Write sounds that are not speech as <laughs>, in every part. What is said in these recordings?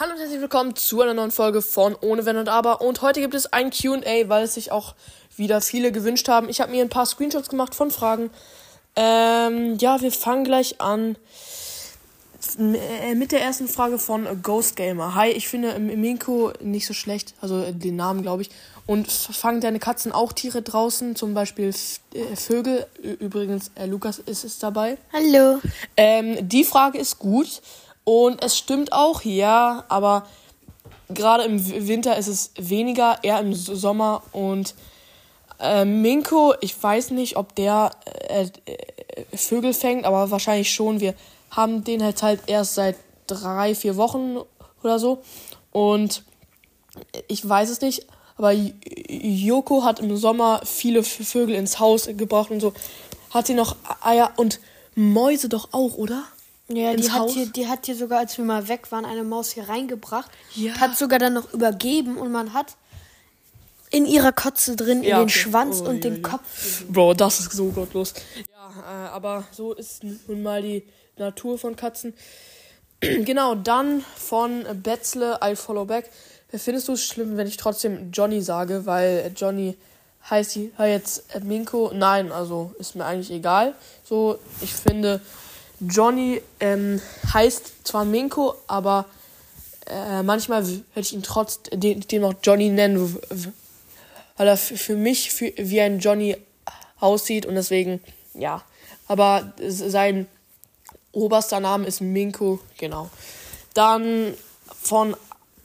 Hallo und herzlich willkommen zu einer neuen Folge von Ohne Wenn und Aber. Und heute gibt es ein QA, weil es sich auch wieder viele gewünscht haben. Ich habe mir ein paar Screenshots gemacht von Fragen. Ähm, ja, wir fangen gleich an äh, mit der ersten Frage von Ghost Gamer. Hi, ich finde Minko nicht so schlecht, also äh, den Namen glaube ich. Und fangen deine Katzen auch Tiere draußen, zum Beispiel äh, Vögel? Übrigens, Lukas ist es dabei. Hallo. Ähm, die Frage ist gut. Und es stimmt auch, ja, aber gerade im Winter ist es weniger, eher im Sommer. Und äh, Minko, ich weiß nicht, ob der äh, äh, Vögel fängt, aber wahrscheinlich schon. Wir haben den halt halt erst seit drei, vier Wochen oder so. Und ich weiß es nicht, aber Joko hat im Sommer viele Vögel ins Haus gebracht und so. Hat sie noch Eier und Mäuse doch auch, oder? Ja, die hat, hier, die hat hier sogar, als wir mal weg waren, eine Maus hier reingebracht. Ja. Hat sogar dann noch übergeben und man hat in ihrer Kotze drin, ja, in den okay. Schwanz oh, und ja, den ja. Kopf. Bro, das ist so gottlos. Ja, äh, aber so ist nun mal die Natur von Katzen. <clears throat> genau, dann von Betzle, I follow back. Findest du es schlimm, wenn ich trotzdem Johnny sage, weil Johnny heißt jetzt Minko? Nein, also ist mir eigentlich egal. So, ich finde, Johnny ähm, heißt zwar Minko, aber äh, manchmal werde ich ihn trotzdem auch Johnny nennen, weil er für mich für, wie ein Johnny aussieht und deswegen, ja. Aber sein oberster Name ist Minko, genau. Dann von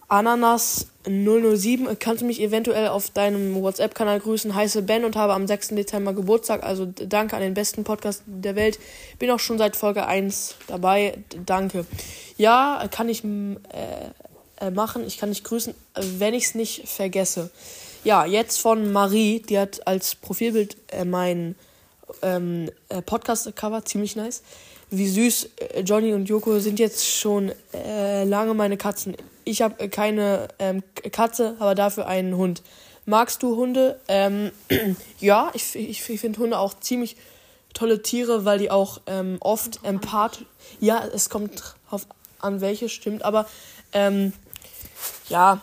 Ananas 007 kannst du mich eventuell auf deinem WhatsApp-Kanal grüßen. Heiße Ben und habe am 6. Dezember Geburtstag. Also danke an den besten Podcast der Welt. Bin auch schon seit Folge 1 dabei. Danke. Ja, kann ich äh, äh, machen. Ich kann dich grüßen, wenn ich es nicht vergesse. Ja, jetzt von Marie. Die hat als Profilbild äh, mein ähm, äh, Podcast-Cover. Ziemlich nice. Wie süß. Äh, Johnny und Joko sind jetzt schon äh, lange meine Katzen ich habe keine ähm, Katze, aber dafür einen Hund. Magst du Hunde? Ähm, <clears throat> ja, ich, ich, ich finde Hunde auch ziemlich tolle Tiere, weil die auch ähm, oft empath. Ja, es kommt drauf an, welche stimmt, aber ähm, ja,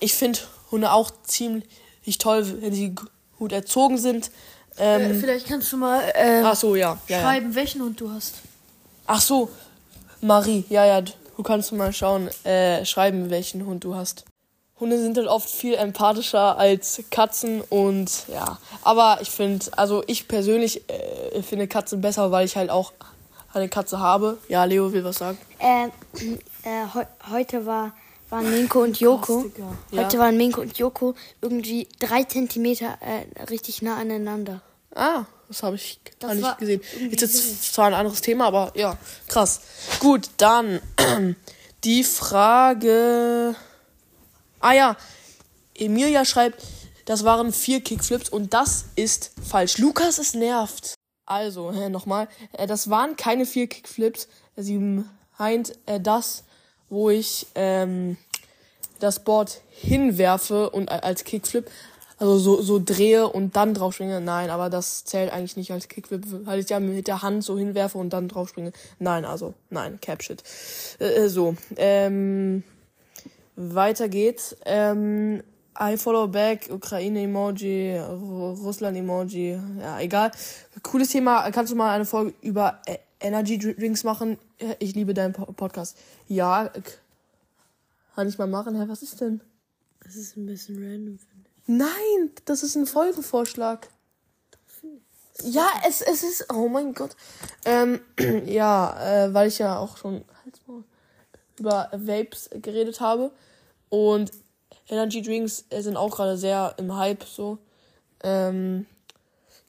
ich finde Hunde auch ziemlich toll, wenn sie gut erzogen sind. Ähm, äh, vielleicht kannst du mal äh, ach so, ja, ja schreiben, ja. welchen Hund du hast. Ach so, Marie, ja, ja, Du kannst mal schauen, äh, schreiben, welchen Hund du hast. Hunde sind halt oft viel empathischer als Katzen und ja. Aber ich finde, also ich persönlich äh, finde Katzen besser, weil ich halt auch eine Katze habe. Ja, Leo will was sagen. Äh, äh, he heute war, waren Minko und Joko. Ja. Heute waren Minko und Joko irgendwie drei Zentimeter äh, richtig nah aneinander. Ah, das habe ich gar nicht gesehen. Ist jetzt zwar ein anderes Thema, aber ja, krass. Gut, dann <clears throat> die Frage. Ah ja, Emilia schreibt, das waren vier Kickflips und das ist falsch. Lukas ist nervt. Also, äh, nochmal, äh, das waren keine vier Kickflips. Sie meint äh, das, wo ich ähm, das Board hinwerfe und als Kickflip also so, so drehe und dann draufspringe. Nein, aber das zählt eigentlich nicht als Kickflip, weil ich ja mit der Hand so hinwerfe und dann draufspringe. Nein, also, nein, Capshit. Äh, äh, so, ähm, weiter geht's. Ähm, I follow back, Ukraine-Emoji, Russland-Emoji, ja, egal. Cooles Thema. Kannst du mal eine Folge über äh, Energy Drinks machen? Ich liebe deinen Podcast. Ja, kann ich mal machen. Hä, was ist denn? Das ist ein bisschen random, Nein, das ist ein Folgenvorschlag. Ja, es, es ist. Oh mein Gott. Ähm, <clears throat> ja, äh, weil ich ja auch schon über Vapes geredet habe. Und Energy Drinks sind auch gerade sehr im Hype so. Ähm,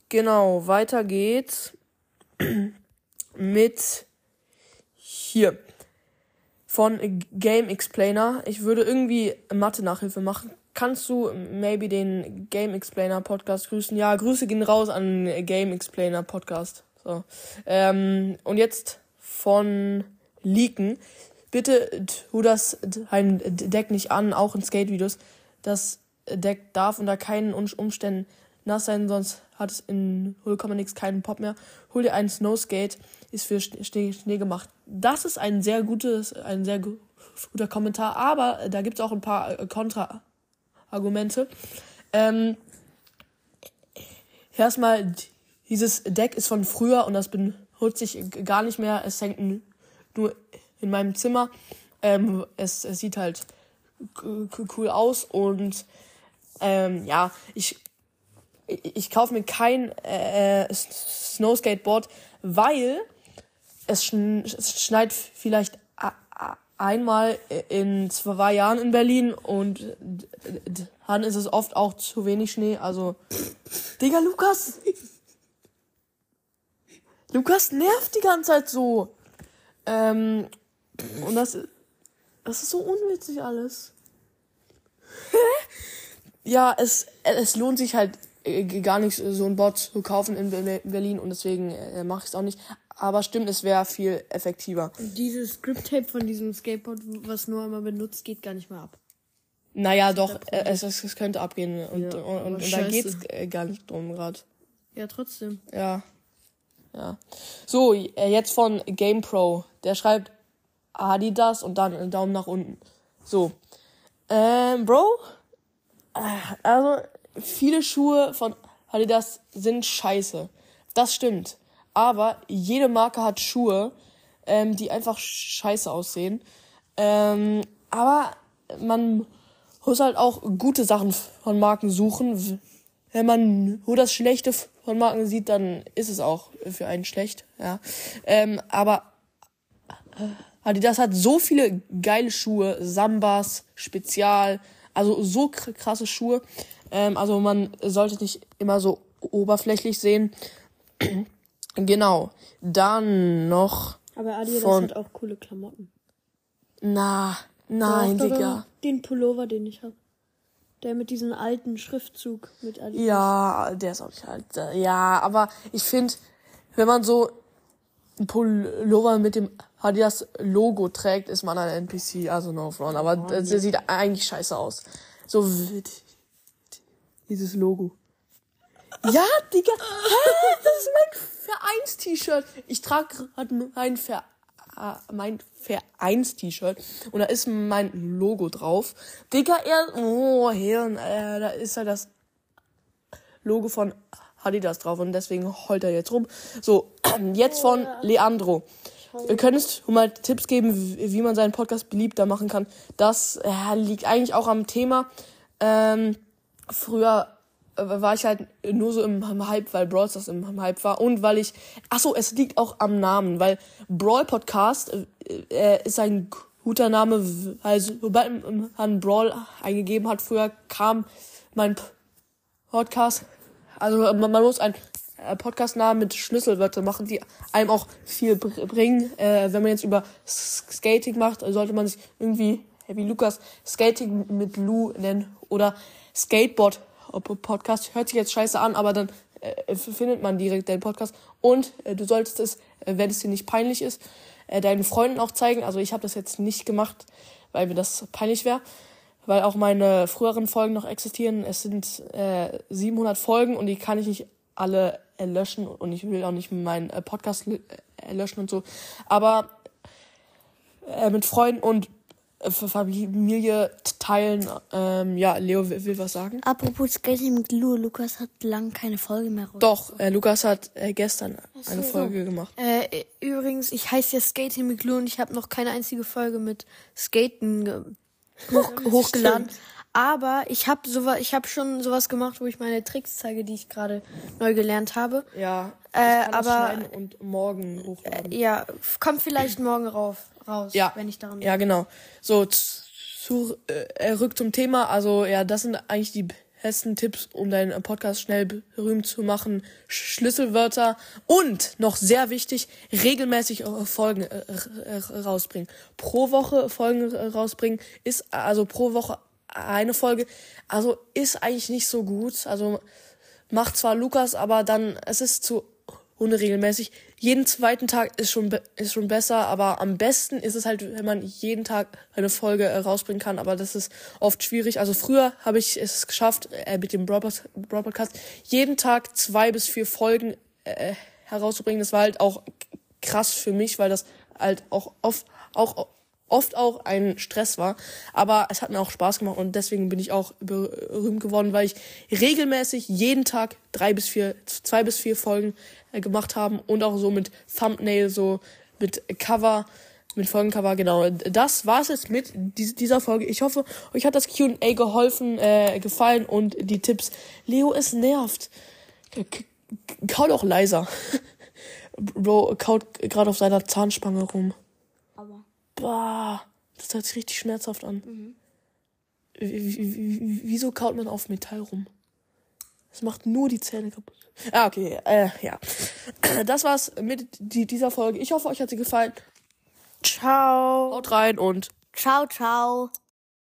genau, weiter geht's <clears throat> mit hier von Game Explainer. Ich würde irgendwie Mathe-Nachhilfe machen kannst du maybe den Game Explainer Podcast grüßen? Ja, Grüße gehen raus an Game Explainer Podcast. So. Ähm, und jetzt von Leaken. Bitte tu das dein Deck nicht an, auch in Skate-Videos. Das Deck darf unter keinen Umständen nass sein, sonst hat es in 0, nix keinen Pop mehr. Hol dir einen Snow Skate, ist für Schnee, Schnee gemacht. Das ist ein sehr gutes, ein sehr guter Kommentar, aber da gibt es auch ein paar äh, Kontra-Argumente. Ähm, erstmal, dieses Deck ist von früher und das benutze ich gar nicht mehr. Es hängt nur in meinem Zimmer. Ähm, es, es sieht halt cool aus und ähm, ja, ich, ich, kaufe mir kein äh, Snow Skateboard, weil es, schn es schneit vielleicht einmal in zwei Jahren in Berlin und dann ist es oft auch zu wenig Schnee. Also, <laughs> Digga, Lukas! Lukas nervt die ganze Zeit so. Ähm, und das, das ist so unwitzig alles. ja, es, es lohnt sich halt äh, gar nicht, so ein Bot zu kaufen in Berlin und deswegen äh, mache ich es auch nicht. Aber stimmt, es wäre viel effektiver. Dieses Grip-Tape von diesem Skateboard, was nur einmal benutzt, geht gar nicht mehr ab. Naja, doch, äh, es, es, es könnte abgehen. Und, ja, und, und, und da geht's äh, gar nicht drum gerade. Ja, trotzdem. Ja. Ja. So, jetzt von GamePro. Der schreibt Adidas und dann einen Daumen nach unten. So. Ähm, Bro, also viele Schuhe von Adidas sind scheiße. Das stimmt. Aber jede Marke hat Schuhe, ähm, die einfach scheiße aussehen. Ähm, aber man muss halt auch gute Sachen von Marken suchen. Wenn man nur das Schlechte von Marken sieht, dann ist es auch für einen schlecht. Ja. Ähm, aber Adidas hat so viele geile Schuhe, Sambas, Spezial, also so krasse Schuhe. Ähm, also man sollte nicht immer so oberflächlich sehen. Genau. Dann noch. Aber Adidas von... hat auch coole Klamotten. Na, nein, Doch, Digga. Den Pullover, den ich habe. Der mit diesem alten Schriftzug mit Adidas. Ja, der ist auch nicht alt. Ja, aber ich finde, wenn man so ein Pullover mit dem Adidas Logo trägt, ist man ein NPC, also no front. Aber oh, der sieht eigentlich scheiße aus. So dieses Logo. Ja, Digga, <laughs> hä? das ist mein Vereins-T-Shirt. Ich trage gerade mein, Ver äh, mein Vereins-T-Shirt und da ist mein Logo drauf. Digga, er, oh, Hirn, äh, da ist ja das Logo von Adidas drauf und deswegen heult er jetzt rum. So, <clears throat> jetzt von Leandro. Könntest du mal Tipps geben, wie man seinen Podcast beliebter machen kann? Das äh, liegt eigentlich auch am Thema. Ähm, früher war ich halt nur so im Hype, weil Brawl Stars im Hype war und weil ich, ach so, es liegt auch am Namen, weil Brawl Podcast äh, ist ein guter Name, also sobald man Brawl eingegeben hat, früher kam mein Podcast, also man, man muss ein äh, Podcast-Namen mit Schlüsselwörter machen, die einem auch viel bringen. Äh, wenn man jetzt über Skating macht, sollte man sich irgendwie, wie Lukas, Skating mit Lou nennen oder Skateboard Podcast. Hört sich jetzt scheiße an, aber dann äh, findet man direkt deinen Podcast. Und äh, du solltest es, äh, wenn es dir nicht peinlich ist, äh, deinen Freunden auch zeigen. Also ich habe das jetzt nicht gemacht, weil mir das peinlich wäre. Weil auch meine früheren Folgen noch existieren. Es sind äh, 700 Folgen und die kann ich nicht alle löschen und ich will auch nicht meinen äh, Podcast löschen und so. Aber äh, mit Freunden und Familie teilen. Ähm, ja, Leo will, will, was sagen. Apropos Skating mit Lu, Lukas hat lang keine Folge mehr raus. Doch, äh, Lukas hat äh, gestern so. eine Folge gemacht. Äh, übrigens, ich heiße ja Skating mit Lu und ich habe noch keine einzige Folge mit Skaten hoch, <laughs> hochgeladen. Aber ich habe sowas, ich habe schon sowas gemacht, wo ich meine Tricks zeige, die ich gerade neu gelernt habe. Ja. Äh, aber und morgen hochladen. Äh, ja, kommt vielleicht morgen rauf, raus, ja. wenn ich daran. Ja, genau. So zu, äh, rück zum Thema. Also ja, das sind eigentlich die besten Tipps, um deinen Podcast schnell berühmt zu machen. Schlüsselwörter und noch sehr wichtig, regelmäßig Folgen äh, rausbringen. Pro Woche Folgen rausbringen ist also pro Woche eine Folge. Also ist eigentlich nicht so gut. Also macht zwar Lukas, aber dann es ist zu unregelmäßig. Jeden zweiten Tag ist schon ist schon besser, aber am besten ist es halt, wenn man jeden Tag eine Folge äh, rausbringen kann. Aber das ist oft schwierig. Also früher habe ich es geschafft äh, mit dem Brawl Podcast jeden Tag zwei bis vier Folgen äh, herauszubringen. Das war halt auch krass für mich, weil das halt auch oft auch oft auch ein Stress war. Aber es hat mir auch Spaß gemacht und deswegen bin ich auch berühmt geworden, weil ich regelmäßig jeden Tag drei bis vier, zwei bis vier Folgen äh, gemacht haben und auch so mit Thumbnail, so mit Cover, mit Folgencover, genau. Das war es jetzt mit dieser Folge. Ich hoffe, euch hat das Q&A geholfen, äh, gefallen und die Tipps. Leo, es nervt. Kau doch leiser. <laughs> Bro kaut gerade auf seiner Zahnspange rum. Bah, das hört sich richtig schmerzhaft an. Mhm. Wieso kaut man auf Metall rum? Das macht nur die Zähne kaputt. Ah, okay, äh, ja. Das war's mit dieser Folge. Ich hoffe, euch hat sie gefallen. Ciao. Haut rein und ciao, ciao.